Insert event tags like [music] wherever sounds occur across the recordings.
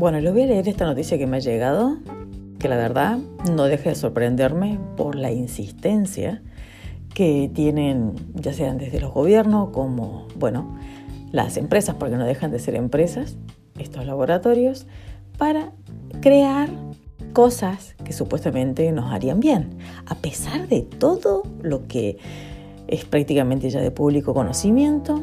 Bueno, les voy a leer esta noticia que me ha llegado, que la verdad no deja de sorprenderme por la insistencia que tienen, ya sean desde los gobiernos como, bueno, las empresas, porque no dejan de ser empresas, estos laboratorios, para crear cosas que supuestamente nos harían bien, a pesar de todo lo que es prácticamente ya de público conocimiento,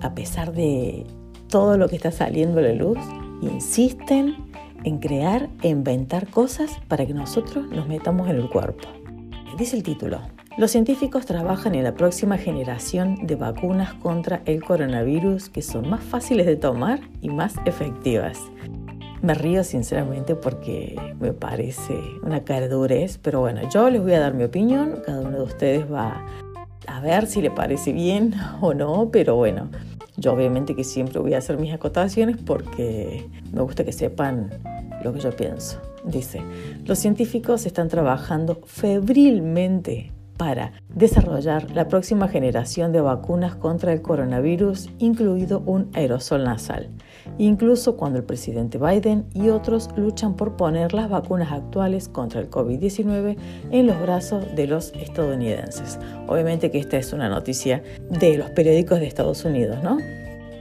a pesar de todo lo que está saliendo a la luz, insisten en crear e inventar cosas para que nosotros nos metamos en el cuerpo. Dice el título, los científicos trabajan en la próxima generación de vacunas contra el coronavirus que son más fáciles de tomar y más efectivas. Me río sinceramente porque me parece una cardurez, pero bueno, yo les voy a dar mi opinión, cada uno de ustedes va a ver si le parece bien o no, pero bueno, yo obviamente que siempre voy a hacer mis acotaciones porque me gusta que sepan lo que yo pienso. Dice, los científicos están trabajando febrilmente para desarrollar la próxima generación de vacunas contra el coronavirus, incluido un aerosol nasal, incluso cuando el presidente Biden y otros luchan por poner las vacunas actuales contra el COVID-19 en los brazos de los estadounidenses. Obviamente que esta es una noticia de los periódicos de Estados Unidos, ¿no?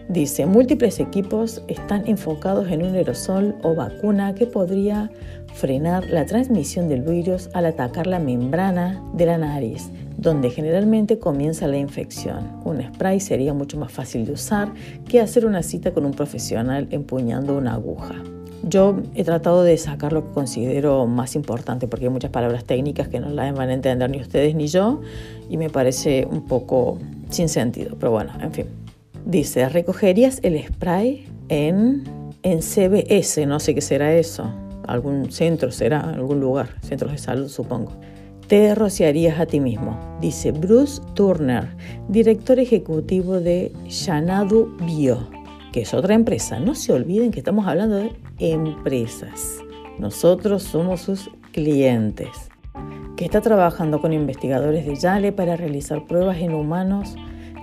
Dice, múltiples equipos están enfocados en un aerosol o vacuna que podría frenar la transmisión del virus al atacar la membrana de la nariz, donde generalmente comienza la infección. Un spray sería mucho más fácil de usar que hacer una cita con un profesional empuñando una aguja. Yo he tratado de sacar lo que considero más importante porque hay muchas palabras técnicas que no las van a entender ni ustedes ni yo y me parece un poco sin sentido, pero bueno, en fin. Dice, recogerías el spray en, en CBS, no sé qué será eso, algún centro será, algún lugar, centros de salud supongo. Te rociarías a ti mismo, dice Bruce Turner, director ejecutivo de Shanadu Bio, que es otra empresa. No se olviden que estamos hablando de empresas. Nosotros somos sus clientes. Que está trabajando con investigadores de Yale para realizar pruebas en humanos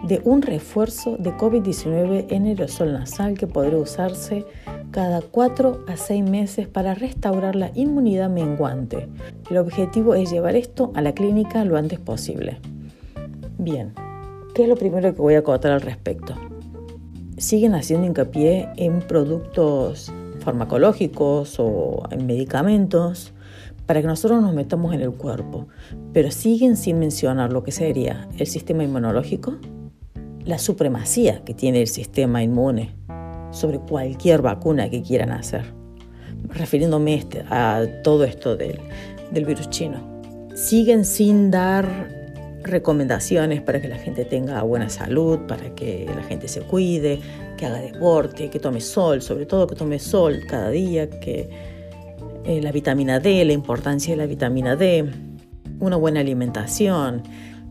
de un refuerzo de COVID-19 en aerosol nasal que podría usarse cada 4 a 6 meses para restaurar la inmunidad menguante. El objetivo es llevar esto a la clínica lo antes posible. Bien, ¿qué es lo primero que voy a acotar al respecto? Siguen haciendo hincapié en productos farmacológicos o en medicamentos para que nosotros nos metamos en el cuerpo, pero siguen sin mencionar lo que sería el sistema inmunológico, la supremacía que tiene el sistema inmune sobre cualquier vacuna que quieran hacer, refiriéndome este, a todo esto del, del virus chino. Siguen sin dar recomendaciones para que la gente tenga buena salud, para que la gente se cuide, que haga deporte, que tome sol, sobre todo que tome sol cada día, que eh, la vitamina D, la importancia de la vitamina D, una buena alimentación,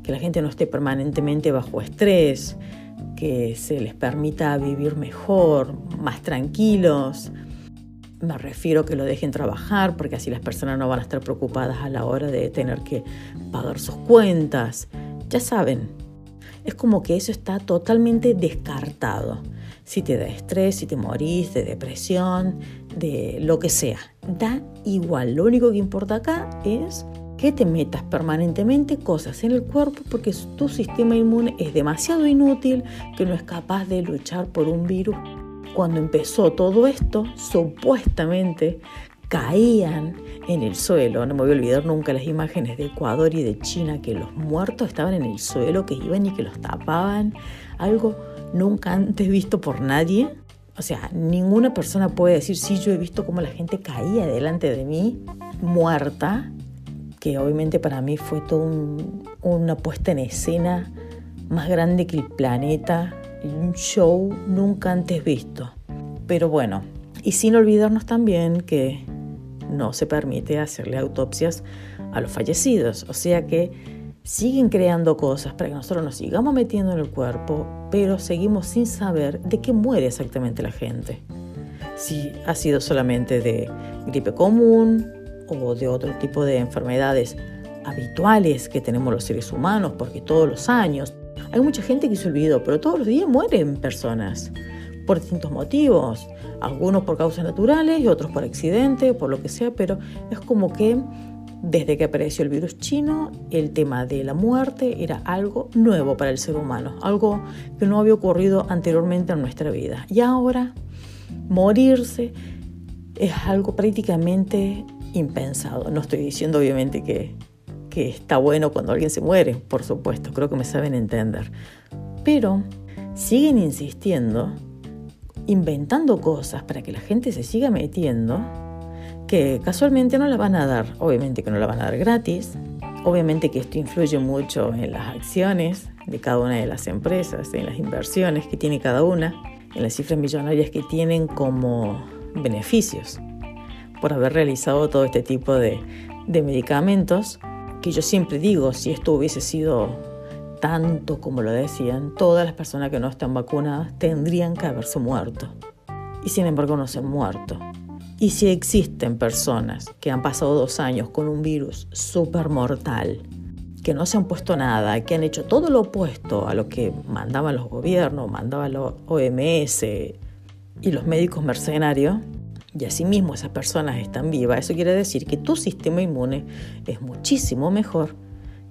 que la gente no esté permanentemente bajo estrés, que se les permita vivir mejor, más tranquilos. Me refiero que lo dejen trabajar porque así las personas no van a estar preocupadas a la hora de tener que pagar sus cuentas. Ya saben, es como que eso está totalmente descartado. Si te da estrés, si te morís de depresión, de lo que sea, da igual. Lo único que importa acá es que te metas permanentemente cosas en el cuerpo porque tu sistema inmune es demasiado inútil, que no es capaz de luchar por un virus. Cuando empezó todo esto, supuestamente caían en el suelo. No me voy a olvidar nunca las imágenes de Ecuador y de China, que los muertos estaban en el suelo, que iban y que los tapaban. Algo nunca antes visto por nadie. O sea, ninguna persona puede decir, sí, yo he visto cómo la gente caía delante de mí, muerta, que obviamente para mí fue toda una puesta en escena más grande que el planeta, un show nunca antes visto. Pero bueno, y sin olvidarnos también que no se permite hacerle autopsias a los fallecidos, o sea que siguen creando cosas para que nosotros nos sigamos metiendo en el cuerpo, pero seguimos sin saber de qué muere exactamente la gente. Si ha sido solamente de gripe común, o de otro tipo de enfermedades habituales que tenemos los seres humanos, porque todos los años hay mucha gente que se olvidó, pero todos los días mueren personas por distintos motivos, algunos por causas naturales y otros por accidente, por lo que sea, pero es como que desde que apareció el virus chino, el tema de la muerte era algo nuevo para el ser humano, algo que no había ocurrido anteriormente en nuestra vida. Y ahora, morirse es algo prácticamente impensado. No estoy diciendo obviamente que, que está bueno cuando alguien se muere, por supuesto, creo que me saben entender. Pero siguen insistiendo, inventando cosas para que la gente se siga metiendo, que casualmente no la van a dar, obviamente que no la van a dar gratis, obviamente que esto influye mucho en las acciones de cada una de las empresas, en las inversiones que tiene cada una, en las cifras millonarias que tienen como beneficios por haber realizado todo este tipo de, de medicamentos, que yo siempre digo, si esto hubiese sido tanto como lo decían, todas las personas que no están vacunadas tendrían que haberse muerto. Y sin embargo no se han muerto. Y si existen personas que han pasado dos años con un virus súper mortal, que no se han puesto nada, que han hecho todo lo opuesto a lo que mandaban los gobiernos, mandaban los OMS y los médicos mercenarios, y asimismo esas personas están vivas, eso quiere decir que tu sistema inmune es muchísimo mejor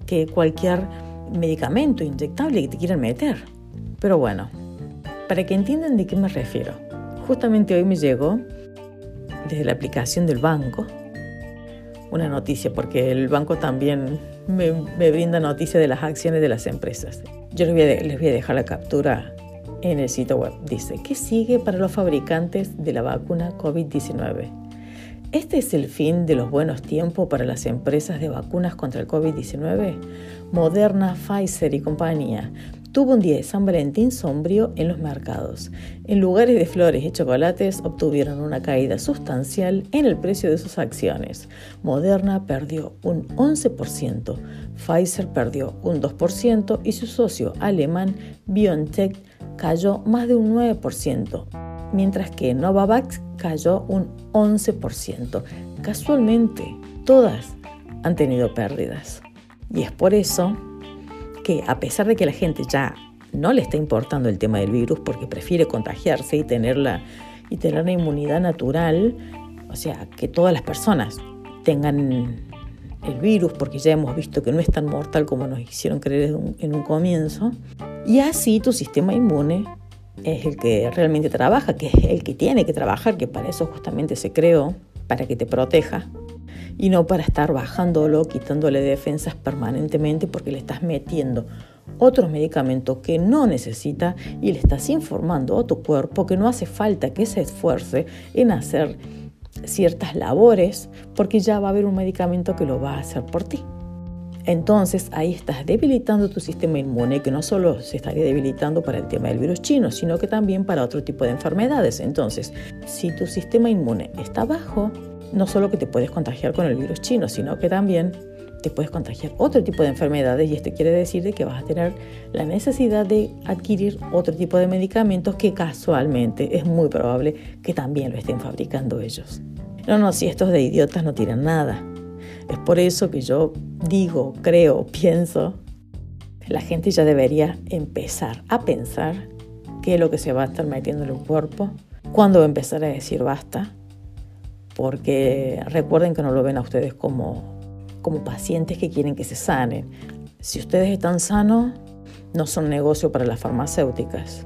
que cualquier medicamento inyectable que te quieran meter. Pero bueno, para que entiendan de qué me refiero, justamente hoy me llegó desde la aplicación del banco una noticia, porque el banco también me, brinda noticias de las acciones de las empresas. Yo les voy, a, dejar la captura en el sitio web. Dice, ¿qué sigue para los fabricantes de la vacuna COVID-19? ¿Este es el fin de los buenos tiempos para las empresas de vacunas contra el COVID-19? Moderna, Pfizer y compañía tuvo un día de San Valentín sombrío en los mercados. En lugares de flores y chocolates obtuvieron una caída sustancial en el precio de sus acciones. Moderna perdió un 11%, Pfizer perdió un 2% y su socio alemán BioNTech cayó más de un 9%, mientras que Novavax cayó un 11%. Casualmente, todas han tenido pérdidas. Y es por eso que a pesar de que la gente ya no le está importando el tema del virus porque prefiere contagiarse y tenerla y tener la inmunidad natural, o sea, que todas las personas tengan el virus porque ya hemos visto que no es tan mortal como nos hicieron creer en un comienzo, y así tu sistema inmune es el que realmente trabaja, que es el que tiene que trabajar, que para eso justamente se creó, para que te proteja y no para estar bajándolo, quitándole defensas permanentemente porque le estás metiendo otros medicamentos que no necesita y le estás informando a tu cuerpo que no hace falta que se esfuerce en hacer ciertas labores porque ya va a haber un medicamento que lo va a hacer por ti. Entonces ahí estás debilitando tu sistema inmune, que no solo se estaría debilitando para el tema del virus chino, sino que también para otro tipo de enfermedades. Entonces, si tu sistema inmune está bajo, no solo que te puedes contagiar con el virus chino, sino que también te puedes contagiar otro tipo de enfermedades y esto quiere decir que vas a tener la necesidad de adquirir otro tipo de medicamentos que casualmente es muy probable que también lo estén fabricando ellos. No, no, si estos de idiotas no tiran nada. Es por eso que yo digo, creo, pienso, la gente ya debería empezar a pensar qué es lo que se va a estar metiendo en el cuerpo, cuándo va a empezar a decir basta, porque recuerden que no lo ven a ustedes como, como pacientes que quieren que se sanen. Si ustedes están sanos, no son negocio para las farmacéuticas.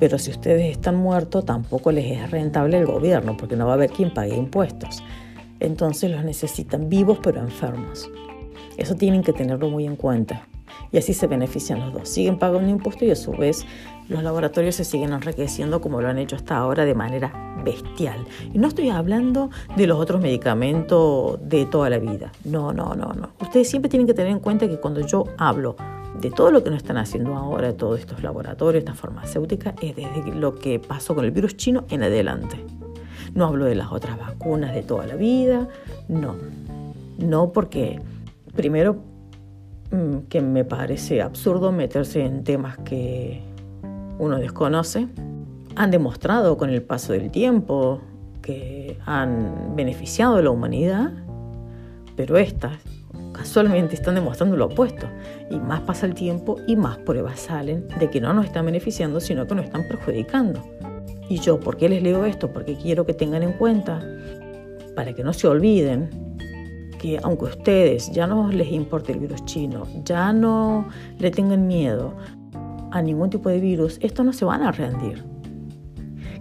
Pero si ustedes están muertos, tampoco les es rentable el gobierno, porque no va a haber quien pague impuestos. Entonces los necesitan vivos pero enfermos. Eso tienen que tenerlo muy en cuenta. Y así se benefician los dos. Siguen pagando impuestos y a su vez los laboratorios se siguen enriqueciendo como lo han hecho hasta ahora de manera bestial. Y no estoy hablando de los otros medicamentos de toda la vida. No, no, no, no. Ustedes siempre tienen que tener en cuenta que cuando yo hablo de todo lo que nos están haciendo ahora, todos estos laboratorios, estas farmacéuticas, es desde lo que pasó con el virus chino en adelante. No hablo de las otras vacunas de toda la vida, no. No porque, primero, mm, que me parece absurdo meterse en temas que uno desconoce, han demostrado con el paso del tiempo que han beneficiado a la humanidad, pero estas casualmente están demostrando lo opuesto. Y más pasa el tiempo y más pruebas salen de que no nos están beneficiando, sino que nos están perjudicando. Y yo, ¿por qué les leo esto? Porque quiero que tengan en cuenta, para que no se olviden, que aunque a ustedes ya no les importe el virus chino, ya no le tengan miedo a ningún tipo de virus, estos no se van a rendir.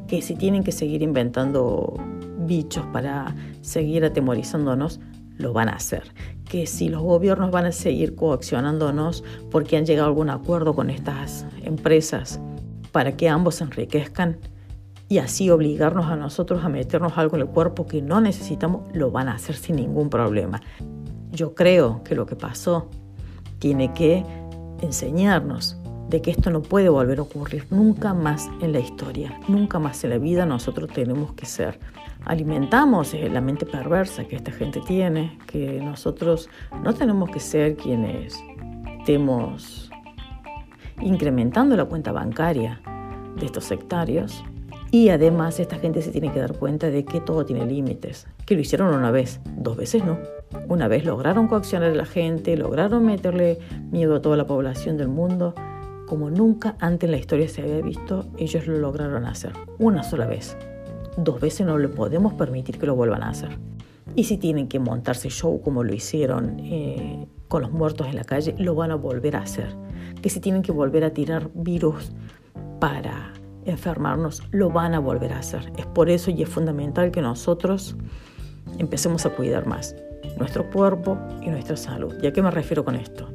Que si tienen que seguir inventando bichos para seguir atemorizándonos, lo van a hacer. Que si los gobiernos van a seguir coaccionándonos porque han llegado a algún acuerdo con estas empresas para que ambos se enriquezcan y así obligarnos a nosotros a meternos algo en el cuerpo que no necesitamos, lo van a hacer sin ningún problema. Yo creo que lo que pasó tiene que enseñarnos de que esto no puede volver a ocurrir nunca más en la historia, nunca más en la vida nosotros tenemos que ser alimentamos la mente perversa que esta gente tiene, que nosotros no tenemos que ser quienes estemos incrementando la cuenta bancaria de estos sectarios. Y además esta gente se tiene que dar cuenta de que todo tiene límites, que lo hicieron una vez, dos veces no. Una vez lograron coaccionar a la gente, lograron meterle miedo a toda la población del mundo, como nunca antes en la historia se había visto, ellos lo lograron hacer, una sola vez dos veces no le podemos permitir que lo vuelvan a hacer. Y si tienen que montarse show como lo hicieron eh, con los muertos en la calle, lo van a volver a hacer. Que si tienen que volver a tirar virus para enfermarnos, lo van a volver a hacer. Es por eso y es fundamental que nosotros empecemos a cuidar más nuestro cuerpo y nuestra salud. ¿Y a qué me refiero con esto?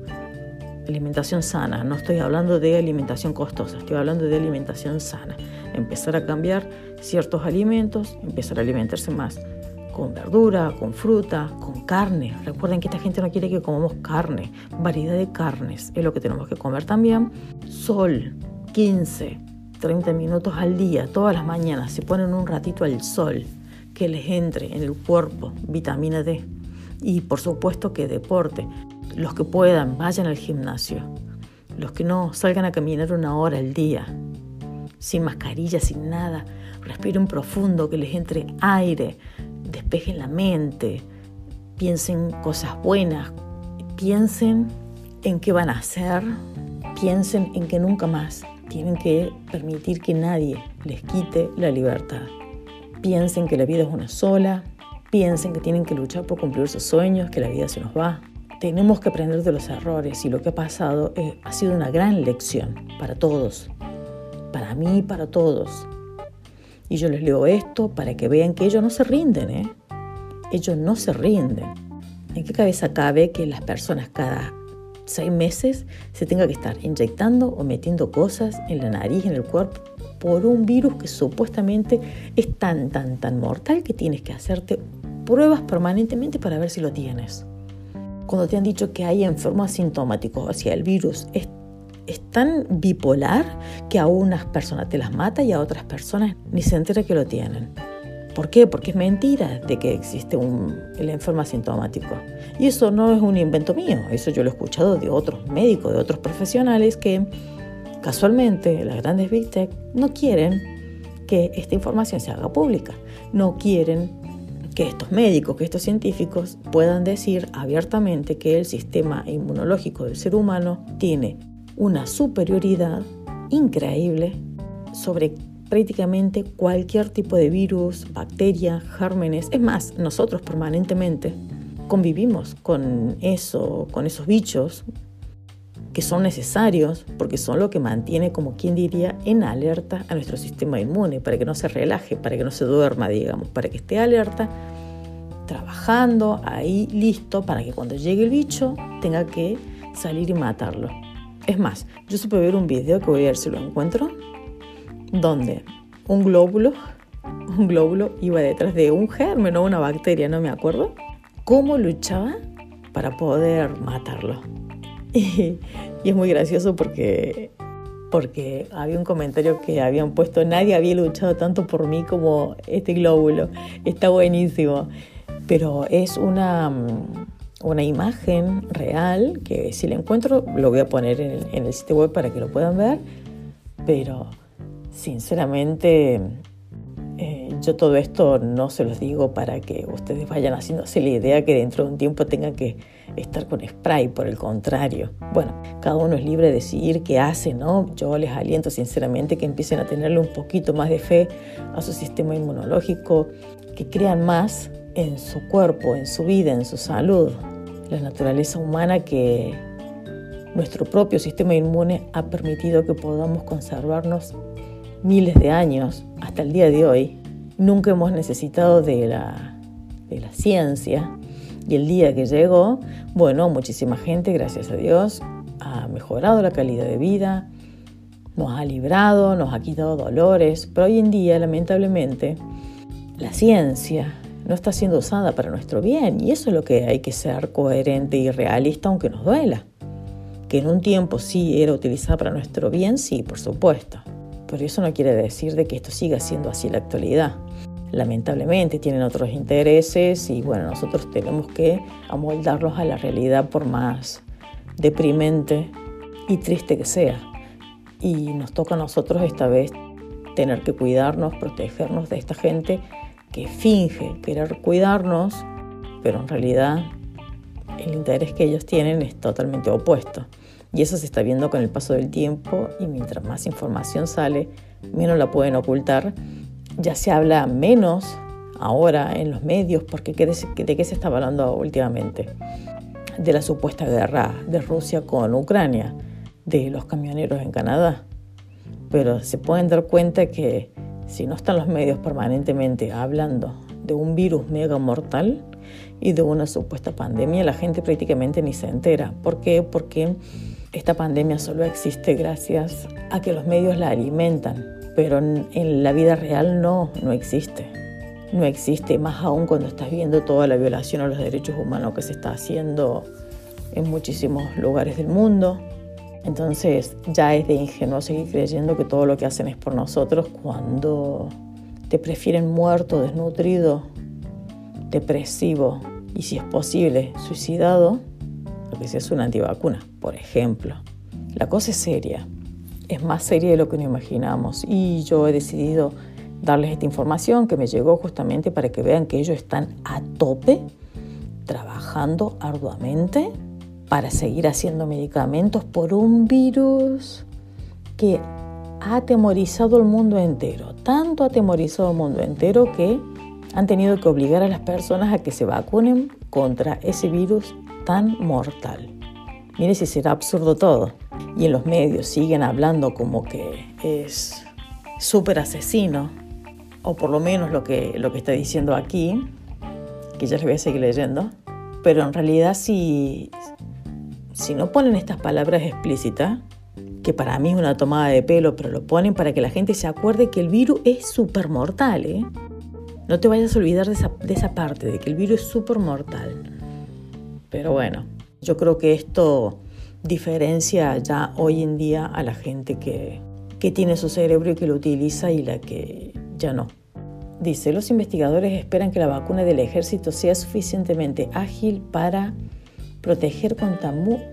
Alimentación sana, no estoy hablando de alimentación costosa, estoy hablando de alimentación sana. Empezar a cambiar ciertos alimentos, empezar a alimentarse más con verdura, con fruta, con carne. Recuerden que esta gente no quiere que comamos carne, variedad de carnes es lo que tenemos que comer también. Sol, 15, 30 minutos al día, todas las mañanas, se ponen un ratito al sol, que les entre en el cuerpo vitamina D. Y por supuesto que deporte. Los que puedan, vayan al gimnasio. Los que no, salgan a caminar una hora al día, sin mascarilla, sin nada respiren profundo, que les entre aire, despejen la mente, piensen cosas buenas, piensen en qué van a hacer, piensen en que nunca más tienen que permitir que nadie les quite la libertad. Piensen que la vida es una sola, piensen que tienen que luchar por cumplir sus sueños, que la vida se nos va. Tenemos que aprender de los errores y lo que ha pasado eh, ha sido una gran lección para todos, para mí y para todos. Y yo les leo esto para que vean que ellos no se rinden, ¿eh? Ellos no se rinden. ¿En qué cabeza cabe que las personas cada seis meses se tenga que estar inyectando o metiendo cosas en la nariz, en el cuerpo, por un virus que supuestamente es tan, tan, tan mortal que tienes que hacerte pruebas permanentemente para ver si lo tienes? Cuando te han dicho que hay enfermos asintomáticos, sea, el virus es es tan bipolar que a unas personas te las mata y a otras personas ni se entera que lo tienen. ¿Por qué? Porque es mentira de que existe un, el enfermo asintomático. Y eso no es un invento mío, eso yo lo he escuchado de otros médicos, de otros profesionales que casualmente las grandes Big Tech no quieren que esta información se haga pública, no quieren que estos médicos, que estos científicos puedan decir abiertamente que el sistema inmunológico del ser humano tiene una superioridad increíble sobre prácticamente cualquier tipo de virus, bacteria, gérmenes. Es más, nosotros permanentemente convivimos con eso, con esos bichos que son necesarios porque son lo que mantiene, como quien diría, en alerta a nuestro sistema inmune, para que no se relaje, para que no se duerma, digamos, para que esté alerta, trabajando ahí listo para que cuando llegue el bicho tenga que salir y matarlo. Es más, yo supe ver un video que voy a ver si lo encuentro, donde un glóbulo, [laughs] un glóbulo iba detrás de un germen o una bacteria, no me acuerdo, cómo luchaba para poder matarlo. [laughs] Y, es muy gracioso porque porque había un comentario que habían puesto, nadie había luchado tanto por mí como este glóbulo. Está buenísimo. Pero es una, una imagen real, que si la encuentro lo voy a poner en el, sitio web para que lo puedan ver, pero sinceramente yo todo esto no se los digo para que ustedes vayan haciéndose la idea que dentro de un tiempo tengan que estar con spray, por el contrario. Bueno, cada uno es libre de decidir qué hace, ¿no? Yo les aliento sinceramente que empiecen a tenerle un poquito más de fe a su sistema inmunológico, que crean más en su cuerpo, en su vida, en su salud. La naturaleza humana que nuestro propio sistema inmune ha permitido que podamos conservarnos miles de años hasta el día de hoy. Nunca hemos necesitado de la, de la ciencia y el día que llegó, bueno, muchísima gente, gracias a Dios, ha mejorado la calidad de vida, nos ha librado, nos ha quitado dolores, pero hoy en día, lamentablemente, la ciencia no está siendo usada para nuestro bien y eso es lo que hay que ser coherente y realista aunque nos duela. Que en un tiempo sí era utilizada para nuestro bien, sí, por supuesto. Pero eso no quiere decir de que esto siga siendo así en la actualidad. Lamentablemente tienen otros intereses y bueno, nosotros tenemos que amoldarlos a la realidad por más deprimente y triste que sea. Y nos toca a nosotros esta vez tener que cuidarnos, protegernos de esta gente que finge querer cuidarnos, pero en realidad el interés que ellos tienen es totalmente opuesto. Y eso se está viendo con el paso del tiempo y mientras más información sale, menos la pueden ocultar. Ya se habla menos ahora en los medios, porque ¿de qué se está hablando últimamente? De la supuesta guerra de Rusia con Ucrania, de los camioneros en Canadá. Pero se pueden dar cuenta que si no están los medios permanentemente hablando de un virus mega mortal y de una supuesta pandemia, la gente prácticamente ni se entera. ¿Por qué? Porque esta pandemia solo existe gracias a que los medios la alimentan, pero en la vida real no, no existe. No existe, más aún cuando estás viendo toda la violación a los derechos humanos que se está haciendo en muchísimos lugares del mundo. Entonces ya es de ingenuo seguir creyendo que todo lo que hacen es por nosotros cuando te prefieren muerto, desnutrido, depresivo y si es posible suicidado, lo que sea es una antivacuna, por ejemplo. La cosa es seria, es más seria de lo que nos imaginamos y yo he decidido darles esta información que me llegó justamente para que vean que ellos están a tope, trabajando arduamente para seguir haciendo medicamentos por un virus que ha atemorizado al mundo entero. Tanto ha atemorizado al mundo entero que han tenido que obligar a las personas a que se vacunen contra ese virus tan mortal. Mire si será absurdo todo. Y en los medios siguen hablando como que es súper asesino, o por lo menos lo que, lo que está diciendo aquí, que ya les voy a seguir leyendo. Pero en realidad si, si no ponen estas palabras explícitas, que para mí es una tomada de pelo, pero lo ponen para que la gente se acuerde que el virus es súper mortal. ¿eh? No te vayas a olvidar de esa, de esa parte, de que el virus es súper mortal. Pero bueno, yo creo que esto diferencia ya hoy en día a la gente que, que tiene su cerebro y que lo utiliza y la que ya no. Dice, los investigadores esperan que la vacuna del ejército sea suficientemente ágil para proteger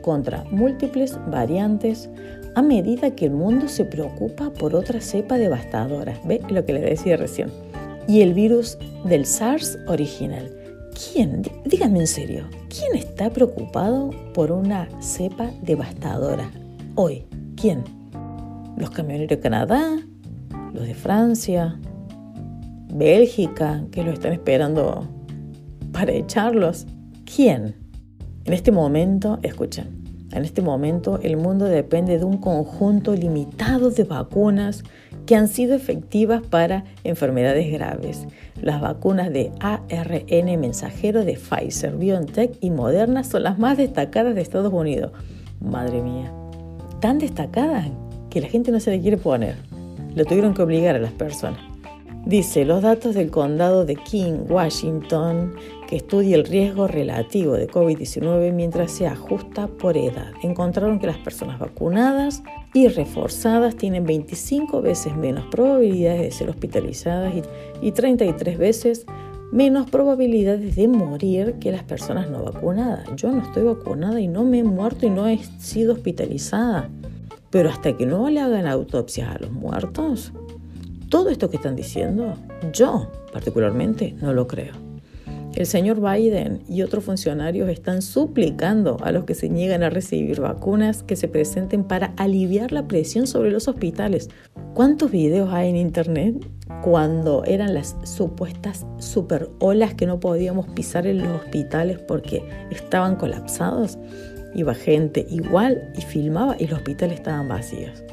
contra, múltiples variantes a medida que el mundo se preocupa por otra cepa devastadora. ¿Ve lo que le decía recién? Y el virus del SARS original. ¿Quién, díganme en serio, quién está preocupado por una cepa devastadora hoy? ¿Quién? ¿Los camioneros de Canadá? ¿Los de Francia? ¿Bélgica? que lo están esperando para echarlos? ¿Quién? En este momento, escuchen, en este momento el mundo depende de un conjunto limitado de vacunas que han sido efectivas para enfermedades graves. Las vacunas de ARN mensajero de Pfizer, BioNTech y Moderna son las más destacadas de Estados Unidos. Madre mía, tan destacadas que la gente no se le quiere poner. Lo tuvieron que obligar a las personas. Dice, los datos del condado de King, Washington, que estudia el riesgo relativo de COVID-19 mientras se ajusta por edad. Encontraron que las personas vacunadas y reforzadas tienen 25 veces menos probabilidades de ser hospitalizadas y 33 veces menos probabilidades de morir que las personas no vacunadas. Yo no estoy vacunada y no me he muerto y no he sido hospitalizada. Pero hasta que no le hagan autopsias a los muertos, todo esto que están diciendo, yo particularmente no lo creo. El señor Biden y otros funcionarios están suplicando a los que se niegan a recibir vacunas que se presenten para aliviar la presión sobre los hospitales. ¿Cuántos videos hay en internet cuando eran las supuestas super olas que no podíamos pisar en los hospitales porque estaban colapsados? Iba gente igual y filmaba y los hospitales estaban vacíos.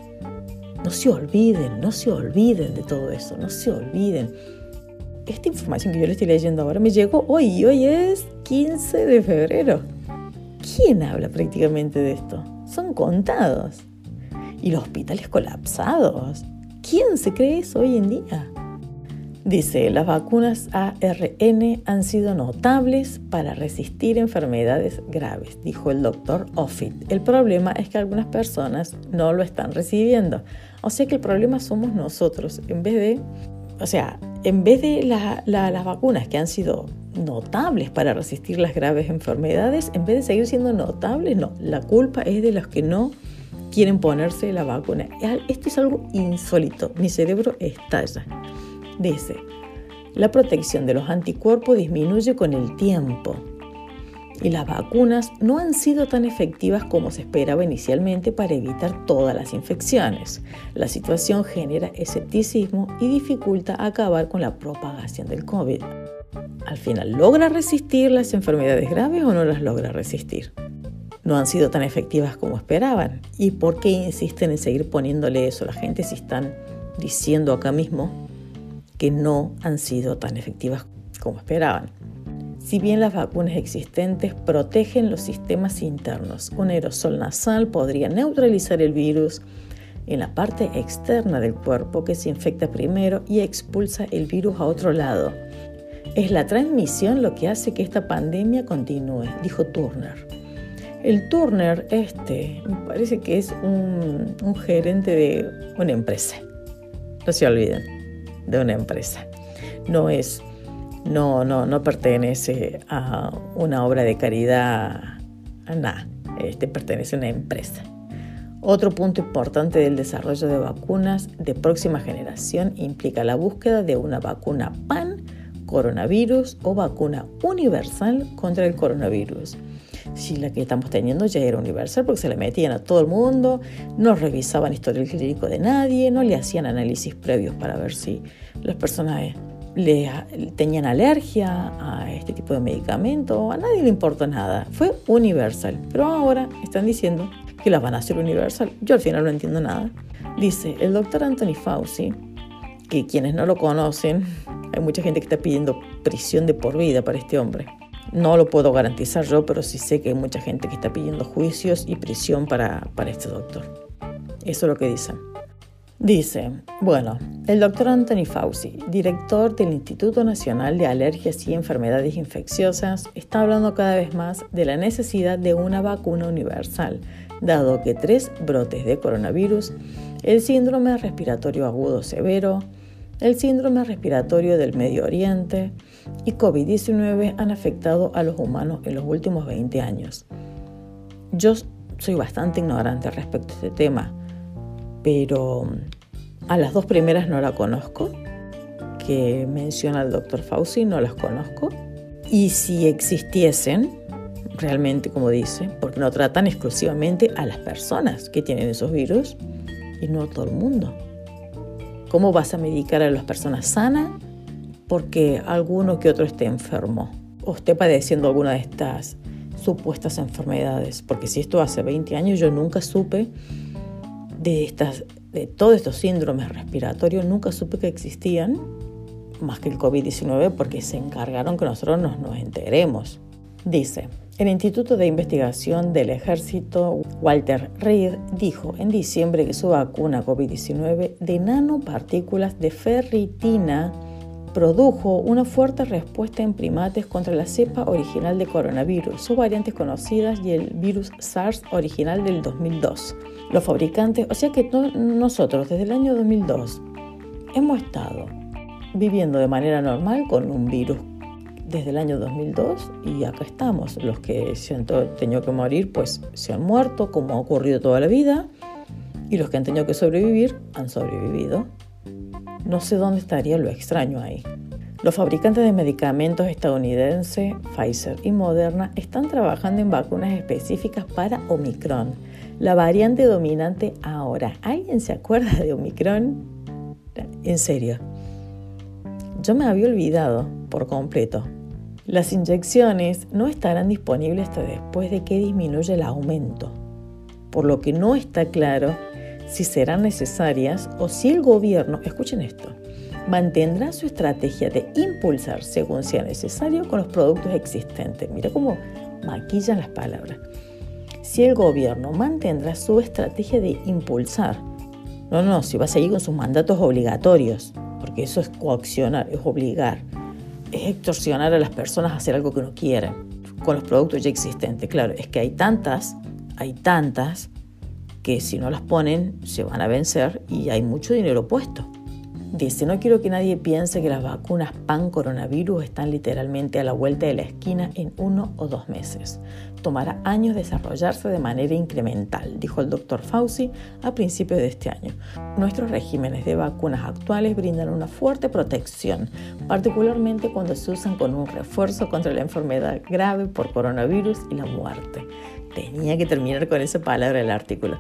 No se olviden, no se olviden de todo eso, no se olviden esta información que yo le estoy leyendo ahora me llegó hoy hoy es 15 de febrero. ¿Quién habla prácticamente de esto? Son contados. Y los hospitales colapsados. ¿Quién se cree eso hoy en día? Dice, las vacunas ARN han sido notables para resistir enfermedades graves, dijo el doctor Offit. El problema es que algunas personas no lo están recibiendo. O sea que el problema somos nosotros. En vez de o sea, en vez de las vacunas que han sido notables para resistir las graves enfermedades, en vez de seguir siendo notables, no, la culpa es de los que no quieren ponerse la vacuna. Esto es algo insólito, mi cerebro estalla. Dice, la protección de los anticuerpos disminuye con el tiempo y las vacunas no han sido tan efectivas como se esperaba inicialmente para evitar todas las infecciones. La situación genera escepticismo y dificulta acabar con la propagación del COVID. Al final, ¿logra resistir las enfermedades graves o no las logra resistir? No han sido tan efectivas como esperaban. ¿Y por qué insisten en seguir poniéndole eso a la gente si están diciendo acá mismo que no han sido tan efectivas como esperaban? Si bien las vacunas existentes protegen los sistemas internos, un aerosol nasal podría neutralizar el virus en la parte externa del cuerpo que se infecta primero y expulsa el virus a otro lado. Es la transmisión lo que hace que esta pandemia continúe, dijo Turner. El Turner, este, me parece que es un, un gerente de una empresa. No se olviden, de una empresa. No es no, no, no pertenece a una obra de caridad, a nada, este pertenece a una empresa. Otro punto importante del desarrollo de vacunas de próxima generación implica la búsqueda de una vacuna PAN, coronavirus o vacuna universal contra el coronavirus. Si la que estamos teniendo ya era universal porque se la metían a todo el mundo, no revisaban historial clínico de nadie, no le hacían análisis previos para ver si las personas le, tenían alergia a este tipo de medicamento, a nadie le importa nada, fue universal, pero ahora están diciendo que la van a hacer universal. Yo al final no entiendo nada. Dice el doctor Anthony Fauci, que quienes no lo conocen, hay mucha gente que está pidiendo prisión de por vida para este hombre. No lo puedo garantizar yo, pero sí sé que hay mucha gente que está pidiendo juicios y prisión para, para este doctor. Eso es lo que dicen. Dice, bueno, el doctor Anthony Fauci, director del Instituto Nacional de Alergias y Enfermedades Infecciosas, está hablando cada vez más de la necesidad de una vacuna universal, dado que tres brotes de coronavirus, el síndrome respiratorio agudo severo, el síndrome respiratorio del Medio Oriente y COVID-19 han afectado a los humanos en los últimos 20 años. Yo soy bastante ignorante respecto a este tema pero a las dos primeras no la conozco, que menciona el doctor Fauci, no las conozco. Y si existiesen, realmente como dice, porque no tratan exclusivamente a las personas que tienen esos virus y no a todo el mundo. ¿Cómo vas a medicar a las personas sanas porque alguno que otro esté enfermo o esté padeciendo alguna de estas supuestas enfermedades? Porque si esto hace 20 años yo nunca supe de, estas, de todos estos síndromes respiratorios nunca supe que existían, más que el COVID-19, porque se encargaron que nosotros nos, nos enteremos. Dice, el Instituto de Investigación del Ejército Walter Reed dijo en diciembre que su vacuna COVID-19 de nanopartículas de ferritina produjo una fuerte respuesta en primates contra la cepa original de coronavirus, sus variantes conocidas y el virus SARS original del 2002. Los fabricantes, o sea que nosotros desde el año 2002 hemos estado viviendo de manera normal con un virus desde el año 2002 y acá estamos. Los que se han tenido que morir pues se han muerto como ha ocurrido toda la vida y los que han tenido que sobrevivir han sobrevivido. No sé dónde estaría lo extraño ahí. Los fabricantes de medicamentos estadounidenses, Pfizer y Moderna, están trabajando en vacunas específicas para Omicron, la variante dominante ahora. ¿Alguien se acuerda de Omicron? En serio. Yo me había olvidado por completo. Las inyecciones no estarán disponibles hasta después de que disminuya el aumento, por lo que no está claro si serán necesarias o si el gobierno, escuchen esto, mantendrá su estrategia de impulsar según sea necesario con los productos existentes. Mira cómo maquillan las palabras. Si el gobierno mantendrá su estrategia de impulsar, no, no, si va a seguir con sus mandatos obligatorios, porque eso es coaccionar, es obligar, es extorsionar a las personas a hacer algo que no quieren, con los productos ya existentes. Claro, es que hay tantas, hay tantas, que si no las ponen se van a vencer y hay mucho dinero puesto. Dice, no quiero que nadie piense que las vacunas pan coronavirus están literalmente a la vuelta de la esquina en uno o dos meses. Tomará años desarrollarse de manera incremental, dijo el doctor Fauci a principios de este año. Nuestros regímenes de vacunas actuales brindan una fuerte protección, particularmente cuando se usan con un refuerzo contra la enfermedad grave por coronavirus y la muerte tenía que terminar con esa palabra del artículo.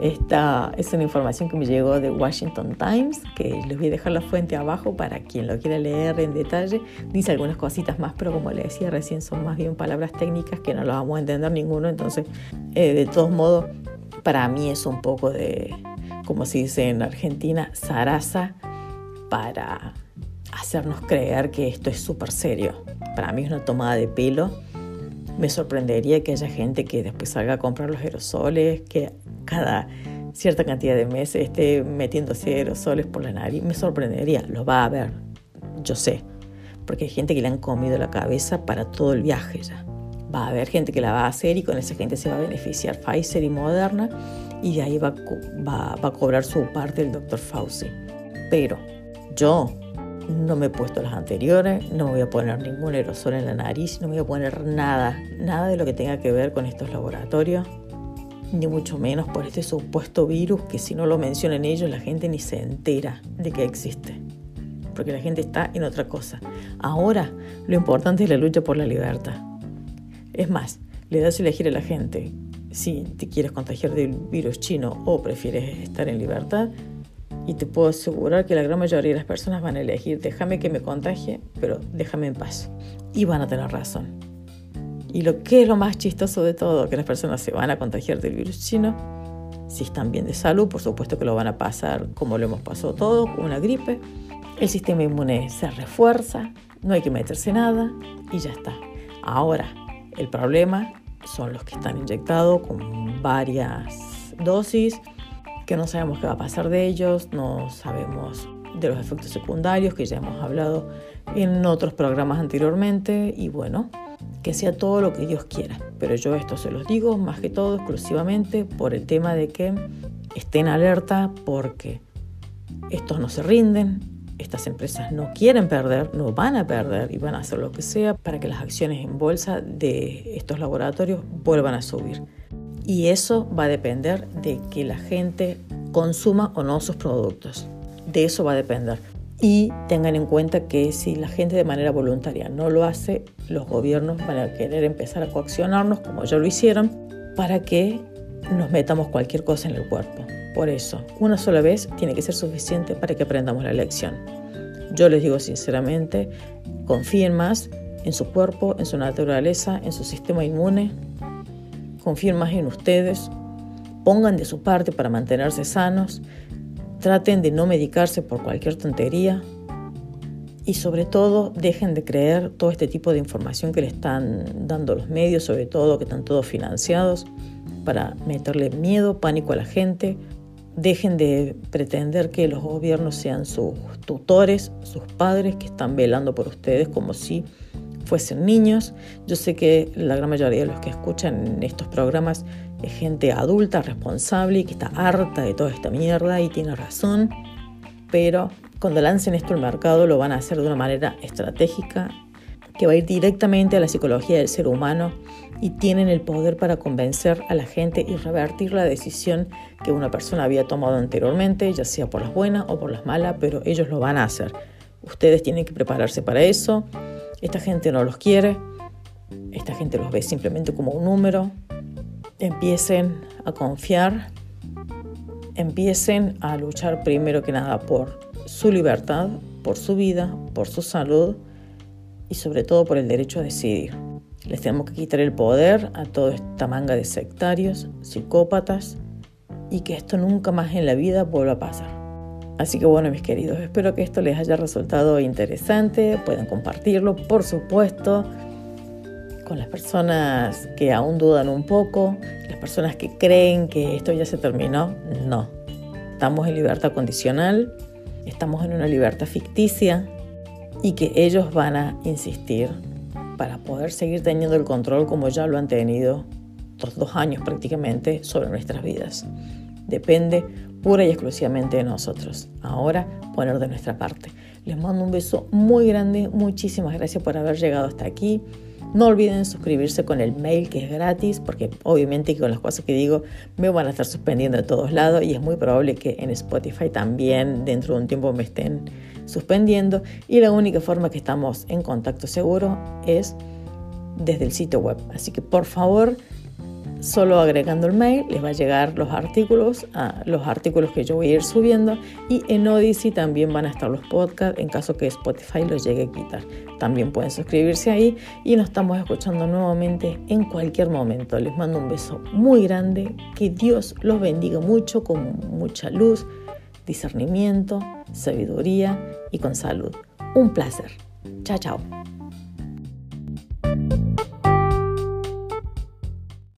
Esta es una información que me llegó de Washington Times, que les voy a dejar la fuente abajo para quien lo quiera leer en detalle. Dice algunas cositas más, pero como le decía recién, son más bien palabras técnicas que no las vamos a entender ninguno. Entonces, eh, de todos modos, para mí es un poco de, como se dice en Argentina, zaraza para hacernos creer que esto es súper serio. Para mí es una tomada de pelo me sorprendería que haya gente que después salga a comprar los aerosoles, que cada cierta cantidad de meses esté metiéndose aerosoles por la nariz. Me sorprendería, lo va a ver, yo sé, porque hay gente que le han comido la cabeza para todo el viaje ya. Va a haber gente que la va a hacer y con esa gente se va a beneficiar Pfizer y Moderna y de ahí va, va a cobrar su parte el doctor Fauci. Pero yo no me he puesto las anteriores, no me voy a poner ningún aerosol en la nariz, no me voy a poner nada, nada de lo que tenga que ver con estos laboratorios, ni mucho menos por este supuesto virus que si no lo mencionan ellos la gente ni se entera de que existe, porque la gente está en otra cosa. Ahora lo importante es la lucha por la libertad. Es más, le das a elegir a la gente si te quieres contagiar del virus chino o prefieres estar en libertad, y te puedo asegurar que la gran mayoría de las personas van a elegir, déjame que me contagie, pero déjame en paz. Y van a tener razón. Y lo que es lo más chistoso de todo, que las personas se van a contagiar del virus chino, si están bien de salud, por supuesto que lo van a pasar como lo hemos pasado todo, con una gripe. El sistema inmune se refuerza, no hay que meterse nada y ya está. Ahora, el problema son los que están inyectados con varias dosis que no sabemos qué va a pasar de ellos, no sabemos de los efectos secundarios que ya hemos hablado en otros programas anteriormente y bueno, que sea todo lo que Dios quiera. Pero yo esto se los digo más que todo exclusivamente por el tema de que estén alerta porque estos no se rinden, estas empresas no quieren perder, no van a perder y van a hacer lo que sea para que las acciones en bolsa de estos laboratorios vuelvan a subir y eso va a depender de que la gente consuma o no sus productos. De eso va a depender. Y tengan en cuenta que si la gente de manera voluntaria no lo hace, los gobiernos van a querer empezar a coaccionarnos, como ya lo hicieron, para que nos metamos cualquier cosa en el cuerpo. Por eso, una sola vez tiene que ser suficiente para que aprendamos la lección. Yo les digo sinceramente, confíen más en su cuerpo, en su naturaleza, en su sistema inmune, confíen en ustedes, pongan de su parte para mantenerse sanos, traten de no medicarse por cualquier tontería y sobre todo dejen de creer todo este tipo de información que le están dando los medios, sobre todo que están todos financiados para meterle miedo, pánico a la gente. Dejen de pretender que los gobiernos sean sus tutores, sus padres que están velando por ustedes como si fuesen niños. Yo sé que la gran mayoría de los que escuchan estos programas es gente adulta, responsable y que está harta de toda esta mierda y tiene razón, pero cuando lancen esto al mercado lo van a hacer de una manera estratégica que va a ir directamente a la psicología del ser humano y tienen el poder para convencer a la gente y revertir la decisión que una persona había tomado anteriormente, ya sea por las buenas o por las malas, pero ellos lo van a hacer Ustedes tienen que prepararse para eso. Esta gente no los quiere. Esta gente los ve simplemente como un número. Empiecen a confiar. Empiecen a luchar primero que nada por su libertad, por su vida, por su salud y sobre todo por el derecho a decidir. Les tenemos que quitar el poder a toda esta manga de sectarios, psicópatas y que esto nunca más en la vida vuelva a pasar. Así que bueno, mis queridos, espero que esto les haya resultado interesante, puedan compartirlo, por supuesto, con las personas que aún dudan un poco, las personas que creen que esto ya se terminó, no. Estamos en libertad condicional, estamos en una libertad ficticia y que ellos van a insistir para poder seguir teniendo el control como ya lo han tenido estos dos años prácticamente sobre nuestras vidas. Depende pura y exclusivamente de nosotros. Ahora poner de nuestra parte. Les mando un beso muy grande, muchísimas gracias por haber llegado hasta aquí. No olviden suscribirse con el mail que es gratis, porque obviamente con las cosas que digo me van a estar suspendiendo de todos lados y es muy probable que en Spotify también dentro de un tiempo me estén suspendiendo. Y la única forma que estamos en contacto seguro es desde el sitio web. Así que por favor Solo agregando el mail les va a llegar los artículos, los artículos que yo voy a ir subiendo y en Odyssey también van a estar los podcasts en caso que Spotify los llegue a quitar. También pueden suscribirse ahí y nos estamos escuchando nuevamente en cualquier momento. Les mando un beso muy grande, que Dios los bendiga mucho con mucha luz, discernimiento, sabiduría y con salud. Un placer. Chao, chao.